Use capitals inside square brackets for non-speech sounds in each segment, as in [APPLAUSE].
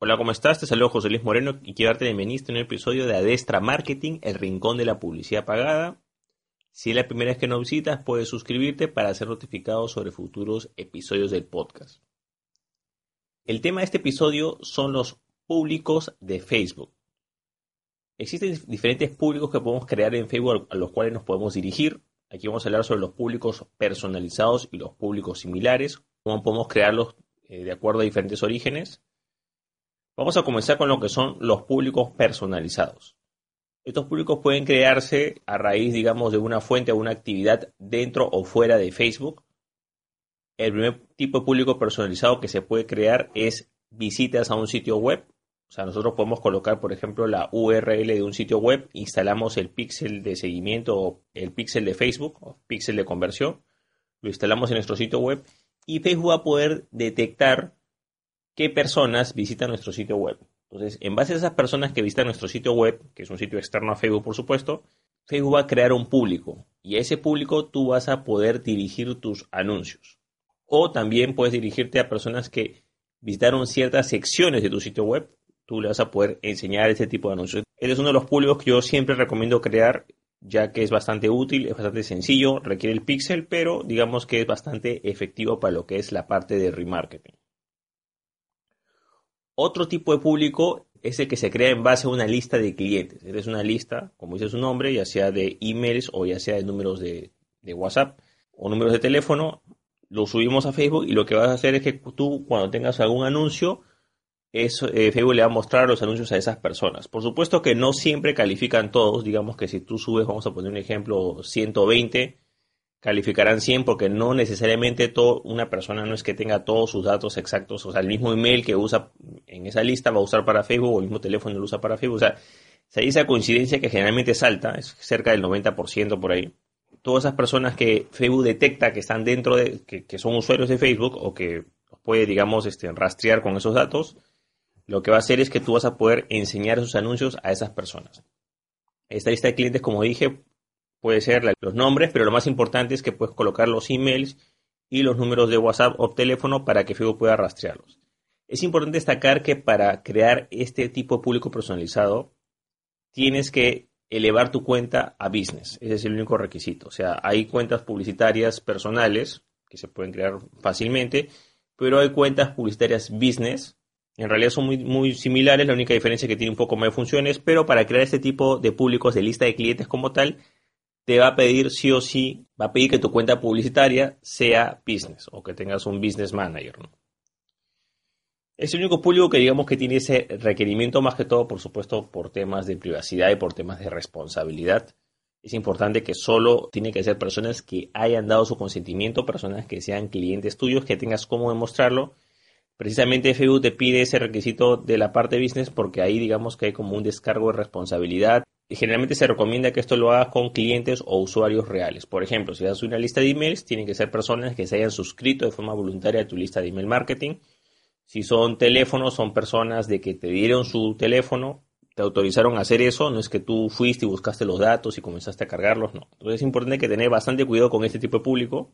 Hola, ¿cómo estás? Te saludo José Luis Moreno y quiero darte bienvenida en un episodio de Adestra Marketing, el rincón de la publicidad pagada. Si es la primera vez que nos visitas, puedes suscribirte para ser notificado sobre futuros episodios del podcast. El tema de este episodio son los públicos de Facebook. Existen diferentes públicos que podemos crear en Facebook a los cuales nos podemos dirigir. Aquí vamos a hablar sobre los públicos personalizados y los públicos similares, cómo podemos crearlos eh, de acuerdo a diferentes orígenes Vamos a comenzar con lo que son los públicos personalizados. Estos públicos pueden crearse a raíz, digamos, de una fuente o una actividad dentro o fuera de Facebook. El primer tipo de público personalizado que se puede crear es visitas a un sitio web. O sea, nosotros podemos colocar, por ejemplo, la URL de un sitio web, instalamos el píxel de seguimiento o el píxel de Facebook o píxel de conversión, lo instalamos en nuestro sitio web y Facebook va a poder detectar qué personas visitan nuestro sitio web. Entonces, en base a esas personas que visitan nuestro sitio web, que es un sitio externo a Facebook, por supuesto, Facebook va a crear un público y a ese público tú vas a poder dirigir tus anuncios. O también puedes dirigirte a personas que visitaron ciertas secciones de tu sitio web, tú le vas a poder enseñar ese tipo de anuncios. Este es uno de los públicos que yo siempre recomiendo crear, ya que es bastante útil, es bastante sencillo, requiere el pixel, pero digamos que es bastante efectivo para lo que es la parte de remarketing. Otro tipo de público es el que se crea en base a una lista de clientes. Es una lista, como dice su nombre, ya sea de emails o ya sea de números de, WhatsApp o números de teléfono. Lo subimos a Facebook y lo que vas a hacer es que tú, cuando tengas algún anuncio, eh, Facebook le va a mostrar los anuncios a esas personas. Por supuesto que no siempre califican todos. Digamos que si tú subes, vamos a poner un ejemplo, 120 calificarán 100 porque no necesariamente todo, una persona no es que tenga todos sus datos exactos, o sea, el mismo email que usa en esa lista va a usar para Facebook o el mismo teléfono lo usa para Facebook, o sea, se esa coincidencia que generalmente salta, es cerca del 90% por ahí. Todas esas personas que Facebook detecta que están dentro de, que, son usuarios de Facebook o que puede, digamos, este, rastrear con esos datos, lo que va a hacer es que tú vas a poder enseñar esos anuncios a esas personas. Esta lista de clientes, como dije, puede ser los nombres, pero lo más importante es que puedes colocar los emails y los números de WhatsApp o teléfono para que Facebook pueda rastrearlos. Es importante destacar que para crear este tipo de público personalizado, tienes que elevar tu cuenta a business. Ese es el único requisito. O sea, hay cuentas publicitarias personales que se pueden crear fácilmente, pero hay cuentas publicitarias business. En realidad son muy, muy similares, la única diferencia es que tiene un poco más de funciones, pero para crear este tipo de públicos de lista de clientes como tal, te va a pedir sí o sí, va a pedir que tu cuenta publicitaria sea business o que tengas un business manager. Es el único público que digamos que tiene ese requerimiento más que todo, por supuesto, por temas de privacidad y por temas de responsabilidad. Es importante que solo tiene que ser personas que hayan dado su consentimiento, personas que sean clientes tuyos, que tengas cómo demostrarlo. Precisamente Facebook te pide ese requisito de la parte business porque ahí digamos que hay como un descargo de responsabilidad generalmente se recomienda que esto lo hagas con clientes o usuarios reales. Por ejemplo, si das una lista de emails, tienen que ser personas que se hayan suscrito de forma voluntaria a tu lista de email marketing. Si son teléfonos, son personas de que te dieron su teléfono, te autorizaron a hacer eso, no es que tú fuiste y buscaste los datos y comenzaste a cargarlos, no. Entonces es importante que tener bastante cuidado con este tipo de público.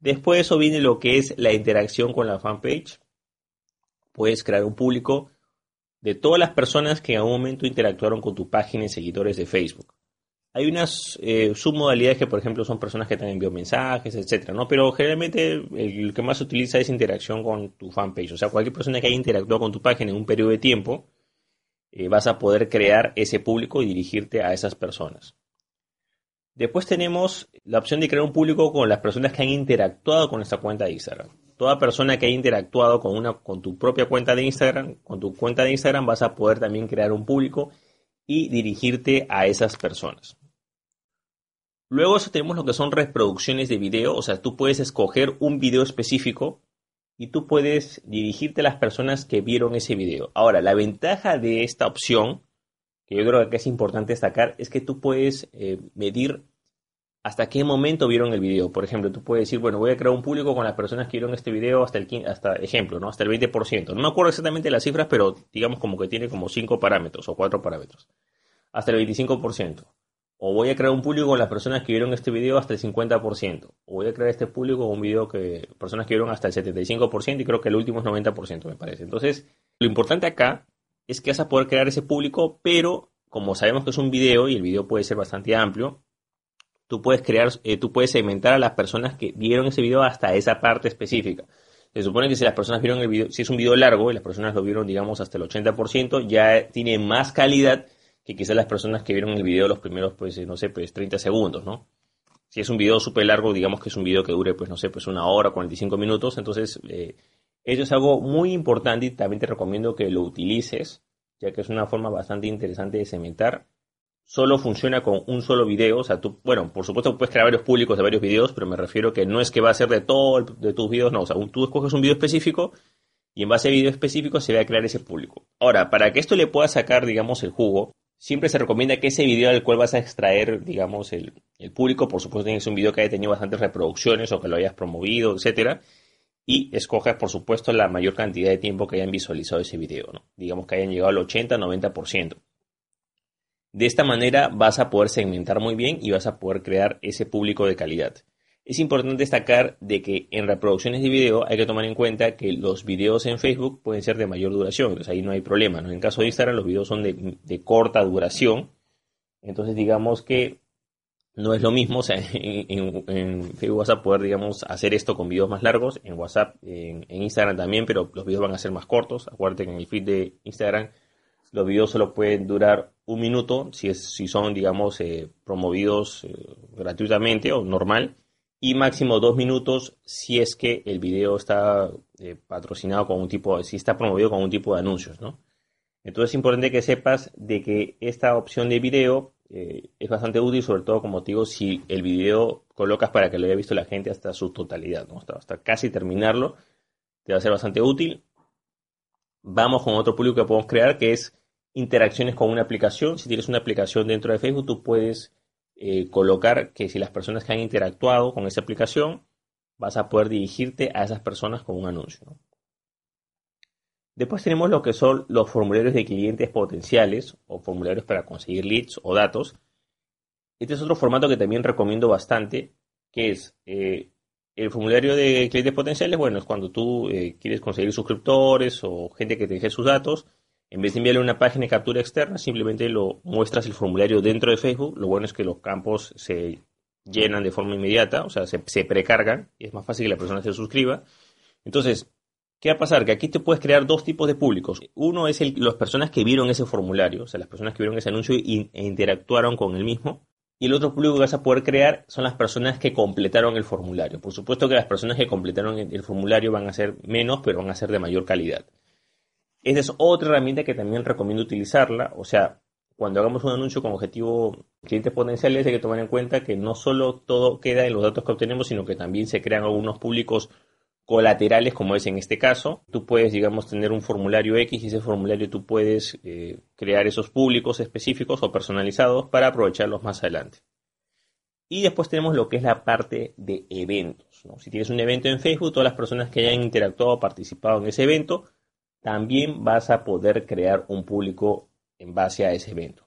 Después de eso viene lo que es la interacción con la fanpage. Puedes crear un público de todas las personas que en algún momento interactuaron con tu página y seguidores de Facebook. Hay unas eh, submodalidades que, por ejemplo, son personas que te han enviado mensajes, etcétera, ¿no? Pero generalmente el, que más se utiliza es interacción con tu fanpage. O sea, cualquier persona que haya interactuado con tu página en un periodo de tiempo, eh, vas a poder crear ese público y dirigirte a esas personas. Después tenemos la opción de crear un público con las personas que han interactuado con esta cuenta de Instagram toda persona que haya interactuado con, una, con tu propia cuenta de Instagram, con tu cuenta de Instagram, vas a poder también crear un público y dirigirte a esas personas. Luego tenemos lo que son reproducciones de video, o sea, tú puedes escoger un video específico y tú puedes dirigirte a las personas que vieron ese video. Ahora, la ventaja de esta opción, que yo creo que es importante destacar, es que tú puedes eh, medir hasta qué momento vieron el video. Por ejemplo, tú puedes decir, bueno, voy a crear un público con las personas que vieron este video hasta el hasta ejemplo, ¿no? Hasta el 20%. No me acuerdo exactamente las cifras, pero digamos como que tiene como 5 parámetros o 4 parámetros. Hasta el 25%. O voy a crear un público con las personas que vieron este video hasta el 50%. O voy a crear este público con un video que personas que vieron hasta el 75% y creo que el último es 90%, me parece. Entonces, Lo importante acá es que vas a poder crear ese público, pero como sabemos que es un video y el video puede ser bastante amplio, tú puedes crear, eh, tú puedes segmentar a las personas que vieron ese video hasta esa parte específica. Se supone que si las personas vieron el video, si es un video largo y las personas lo vieron, digamos, hasta el 80%, ya tiene más calidad que quizás las personas que vieron el video los primeros, pues, no sé, pues 30 segundos, ¿no? Si es un video súper largo, digamos que es un video que dure, pues, no sé, pues una hora, 45 minutos, entonces, eh, eso es algo muy importante y también te recomiendo que lo utilices, ya que es una forma bastante interesante de cementar solo funciona con un solo video. O sea, tú, bueno, por supuesto puedes crear varios públicos de varios videos, pero me refiero que no es que va a ser de todo de tus videos, no. O sea, tú escoges un video específico y en base a video específico se va a crear ese público. Ahora, para que esto le pueda sacar, digamos, el jugo, siempre se recomienda que ese video del cual vas a extraer, digamos, el, público, por supuesto, tiene que un video que haya tenido bastantes reproducciones o que lo hayas promovido, etcétera. Y escoges, por supuesto, la mayor cantidad de tiempo que hayan visualizado ese video, ¿no? Digamos que hayan llegado al 80-90%. De esta manera vas a poder segmentar muy bien y vas a poder crear ese público de calidad. Es importante destacar de que en reproducciones de video hay que tomar en cuenta que los videos en Facebook pueden ser de mayor duración, entonces ahí no hay problema. En caso de Instagram los videos son de, corta duración, entonces digamos que no es lo mismo, o sea, [LAUGHS] en, Facebook vas a poder, digamos, hacer esto con videos más largos, en WhatsApp, en, en Instagram también, pero los videos van a ser más cortos. Acuérdate que en el feed de Instagram los videos solo pueden durar un minuto si, es, si son, digamos, eh, promovidos eh, gratuitamente o normal. Y máximo dos minutos si es que el video está eh, patrocinado con un tipo, si está promovido con un tipo de anuncios, ¿no? Entonces es importante que sepas de que esta opción de video es bastante útil, sobre todo, como te digo, si el video colocas para que lo haya visto la gente hasta su totalidad, ¿no? hasta, hasta casi terminarlo, te va a ser bastante útil. Vamos con otro público que podemos crear, que es interacciones con una aplicación. Si tienes una aplicación dentro de Facebook, tú puedes eh, colocar que si las personas que han interactuado con esa aplicación, vas a poder dirigirte a esas personas con un anuncio. Después tenemos lo que son los formularios de clientes potenciales o formularios para conseguir leads o datos. Este es otro formato que también recomiendo bastante, que es eh, el formulario de clientes potenciales. Bueno, es cuando tú eh, quieres conseguir suscriptores o gente que te deje sus datos en vez de enviarle una página de captura externa, simplemente lo muestras el formulario dentro de Facebook. Lo bueno es que los campos se llenan de forma inmediata, o sea, se, precargan y es más fácil que la persona se suscriba. Entonces, ¿qué va a pasar? Que aquí te puedes crear dos tipos de públicos. Uno es el, las personas que vieron ese formulario, o sea, las personas que vieron ese anuncio e interactuaron con el mismo. Y el otro público que vas a poder crear son las personas que completaron el formulario. Por supuesto que las personas que completaron el formulario van a ser menos, pero van a ser de mayor calidad. Esa es otra herramienta que también recomiendo utilizarla. O sea, cuando hagamos un anuncio con objetivo clientes potenciales hay que tomar en cuenta que no solo todo queda en los datos que obtenemos, sino que también se crean algunos públicos colaterales, como es en este caso. Tú puedes, digamos, tener un formulario X y ese formulario tú puedes eh, crear esos públicos específicos o personalizados para aprovecharlos más adelante. Y después tenemos lo que es la parte de eventos. Si tienes un evento en Facebook, todas las personas que hayan interactuado o participado en ese evento también vas a poder crear un público en base a ese evento.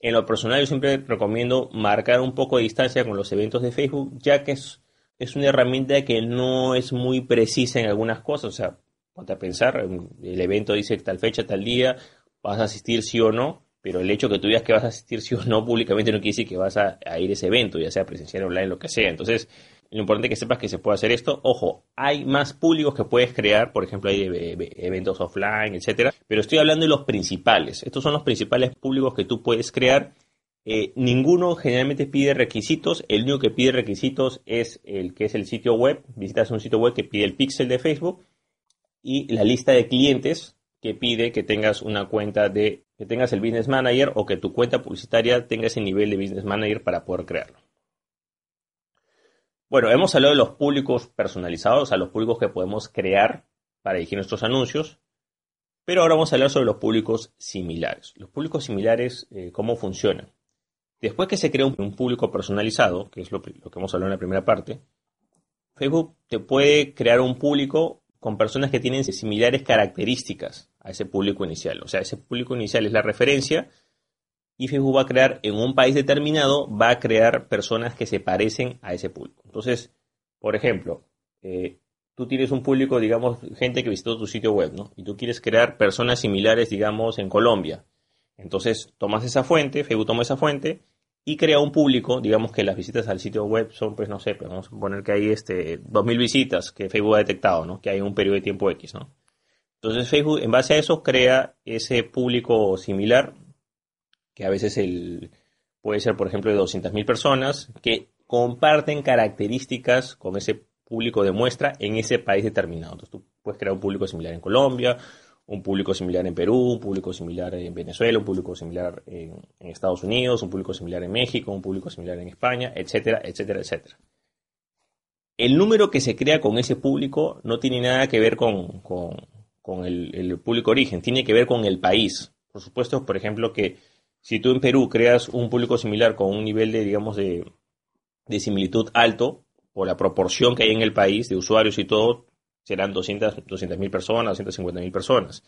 En lo personal yo siempre recomiendo marcar un poco de distancia con los eventos de Facebook, ya que es, es una herramienta que no es muy precisa en algunas cosas. O sea, ponte a pensar, el evento dice tal fecha, tal día, vas a asistir sí o no, pero el hecho que tú digas que vas a asistir sí o no públicamente no quiere decir que vas a, ir a ese evento, ya sea presencial, online, lo que sea. Entonces, lo importante es que sepas que se puede hacer esto. Ojo, hay más públicos que puedes crear, por ejemplo, hay eventos offline, etcétera. Pero estoy hablando de los principales. Estos son los principales públicos que tú puedes crear. Eh, ninguno generalmente pide requisitos. El único que pide requisitos es el que es el sitio web. Visitas un sitio web que pide el pixel de Facebook y la lista de clientes que pide que tengas una cuenta de que tengas el business manager o que tu cuenta publicitaria tenga ese nivel de business manager para poder crearlo. Bueno, hemos hablado de los públicos personalizados, o sea, los públicos que podemos crear para dirigir nuestros anuncios, pero ahora vamos a hablar sobre los públicos similares. Los públicos similares, eh, ¿cómo funcionan? Después que se crea un, público personalizado, que es lo, que hemos hablado en la primera parte, Facebook te puede crear un público con personas que tienen similares características a ese público inicial. O sea, ese público inicial es la referencia y Facebook va a crear en un país determinado, va a crear personas que se parecen a ese público. Entonces, por ejemplo, eh, tú tienes un público, digamos, gente que visitó tu sitio web, ¿no? Y tú quieres crear personas similares, digamos, en Colombia. Entonces, tomas esa fuente, Facebook toma esa fuente y crea un público, digamos que las visitas al sitio web son, pues no sé, pues vamos a poner que hay este 2.000 visitas que Facebook ha detectado, ¿no? Que hay un periodo de tiempo X, ¿no? Entonces Facebook, en base a eso, crea ese público similar, que a veces el, puede ser, por ejemplo, de 200.000 personas, que comparten características con ese público de muestra en ese país determinado. Entonces tú puedes crear un público similar en Colombia, un público similar en Perú, un público similar en Venezuela, un público similar en, Estados Unidos, un público similar en México, un público similar en España, etcétera, etcétera, etcétera. El número que se crea con ese público no tiene nada que ver con, el, el, público origen, tiene que ver con el país. Por supuesto, por ejemplo, que si tú en Perú creas un público similar con un nivel de, digamos, de, de similitud alto, por la proporción que hay en el país de usuarios y todo, serán 200 mil personas, 250 mil personas.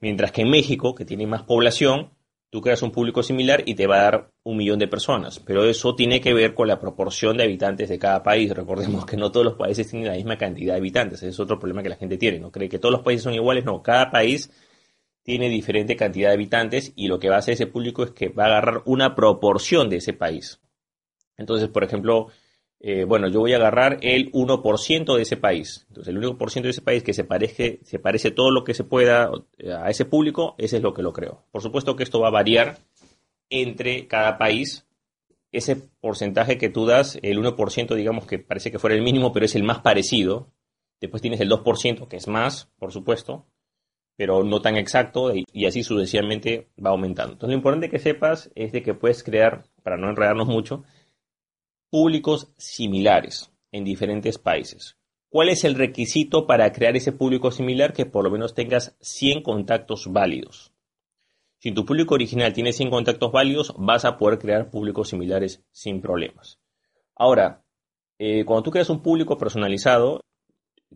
Mientras que en México, que tiene más población, tú creas un público similar y te va a dar un millón de personas. Pero eso tiene que ver con la proporción de habitantes de cada país. Recordemos que no todos los países tienen la misma cantidad de habitantes. Ese es otro problema que la gente tiene. No cree que todos los países son iguales. No, cada país tiene diferente cantidad de habitantes y lo que va a hacer ese público es que va a agarrar una proporción de ese país. Entonces, por ejemplo, eh, bueno, yo voy a agarrar el 1% de ese país. Entonces, el 1% de ese país que se parece, se parece todo lo que se pueda eh, a ese público, ese es lo que lo creo. Por supuesto que esto va a variar entre cada país. Ese porcentaje que tú das, el 1%, digamos que parece que fuera el mínimo, pero es el más parecido. Después tienes el 2%, que es más, por supuesto, pero no tan exacto, y así sucesivamente va aumentando. Entonces, lo importante que sepas es de que puedes crear, para no enredarnos mucho, públicos similares en diferentes países. ¿Cuál es el requisito para crear ese público similar? Que por lo menos tengas 100 contactos válidos. Si tu público original tiene 100 contactos válidos, vas a poder crear públicos similares sin problemas. Ahora, eh, cuando tú creas un público personalizado,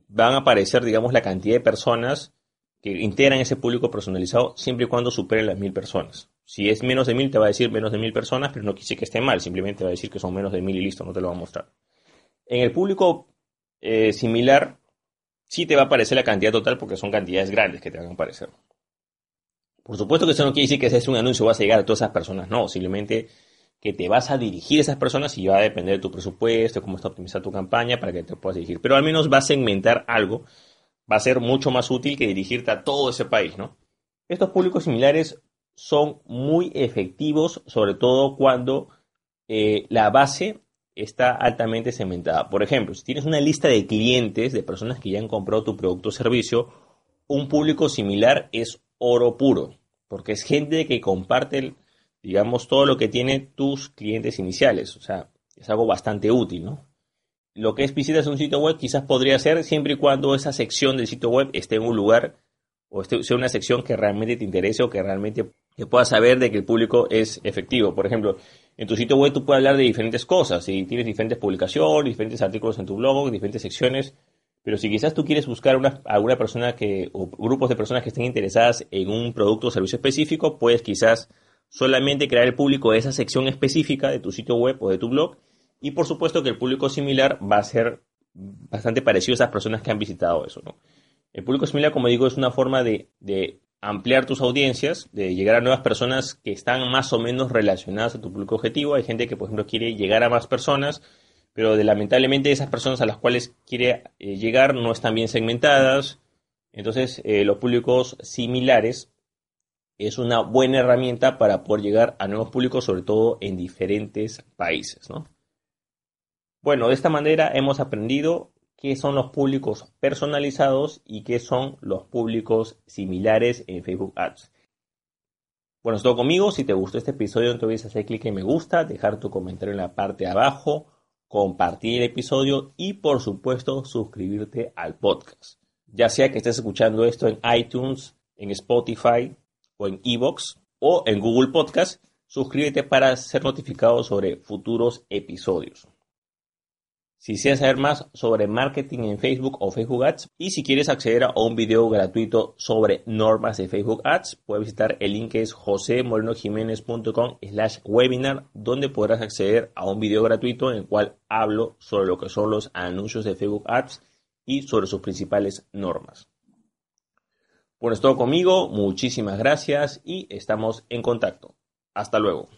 van a aparecer, digamos, la cantidad de personas que integran ese público personalizado siempre y cuando superen las mil personas. Si es menos de mil, te va a decir menos de mil personas, pero no quise que esté mal, simplemente va a decir que son menos de mil y listo, no te lo va a mostrar. En el público eh, similar, sí te va a aparecer la cantidad total porque son cantidades grandes que te van a aparecer. Por supuesto que eso no quiere decir que si es un anuncio vas a llegar a todas esas personas, no, simplemente que te vas a dirigir a esas personas y va a depender de tu presupuesto, cómo está optimizada tu campaña para que te puedas dirigir. Pero al menos va a segmentar algo, va a ser mucho más útil que dirigirte a todo ese país, ¿no? Estos públicos similares son muy efectivos, sobre todo cuando eh, la base está altamente cementada. Por ejemplo, si tienes una lista de clientes, de personas que ya han comprado tu producto o servicio, un público similar es oro puro, porque es gente que comparte, digamos, todo lo que tienen tus clientes iniciales. O sea, es algo bastante útil, ¿no? Lo que es visitas un sitio web quizás podría ser siempre y cuando esa sección del sitio web esté en un lugar o sea una sección que realmente te interese o que realmente que puedas saber de que el público es efectivo. Por ejemplo, en tu sitio web tú puedes hablar de diferentes cosas y tienes diferentes publicaciones, diferentes artículos en tu blog, diferentes secciones, pero si quizás tú quieres buscar una, alguna persona que, o grupos de personas que estén interesadas en un producto o servicio específico, puedes quizás solamente crear el público de esa sección específica de tu sitio web o de tu blog y por supuesto que el público similar va a ser bastante parecido a esas personas que han visitado eso, ¿no? El público similar, como digo, es una forma de ampliar tus audiencias, de llegar a nuevas personas que están más o menos relacionadas a tu público objetivo. Hay gente que, por ejemplo, quiere llegar a más personas, pero de, lamentablemente esas personas a las cuales quiere eh, llegar no están bien segmentadas. Entonces, eh, los públicos similares es una buena herramienta para poder llegar a nuevos públicos, sobre todo en diferentes países. Bueno, de esta manera hemos aprendido qué son los públicos personalizados y qué son los públicos similares en Facebook Ads. Bueno, es todo conmigo. Si te gustó este episodio, no te olvides hacer clic en me gusta, dejar tu comentario en la parte de abajo, compartir el episodio y, por supuesto, suscribirte al podcast. Ya sea que estés escuchando esto en iTunes, en Spotify o en Evox o en Google Podcast, suscríbete para ser notificado sobre futuros episodios. Si deseas saber más sobre marketing en Facebook o Facebook Ads y si quieres acceder a un video gratuito sobre normas de Facebook Ads, puedes visitar el link que es josemorenojiménez.com slash webinar donde podrás acceder a un video gratuito en el cual hablo sobre lo que son los anuncios de Facebook Ads y sobre sus principales normas. Bueno, es todo conmigo, muchísimas gracias y estamos en contacto. Hasta luego.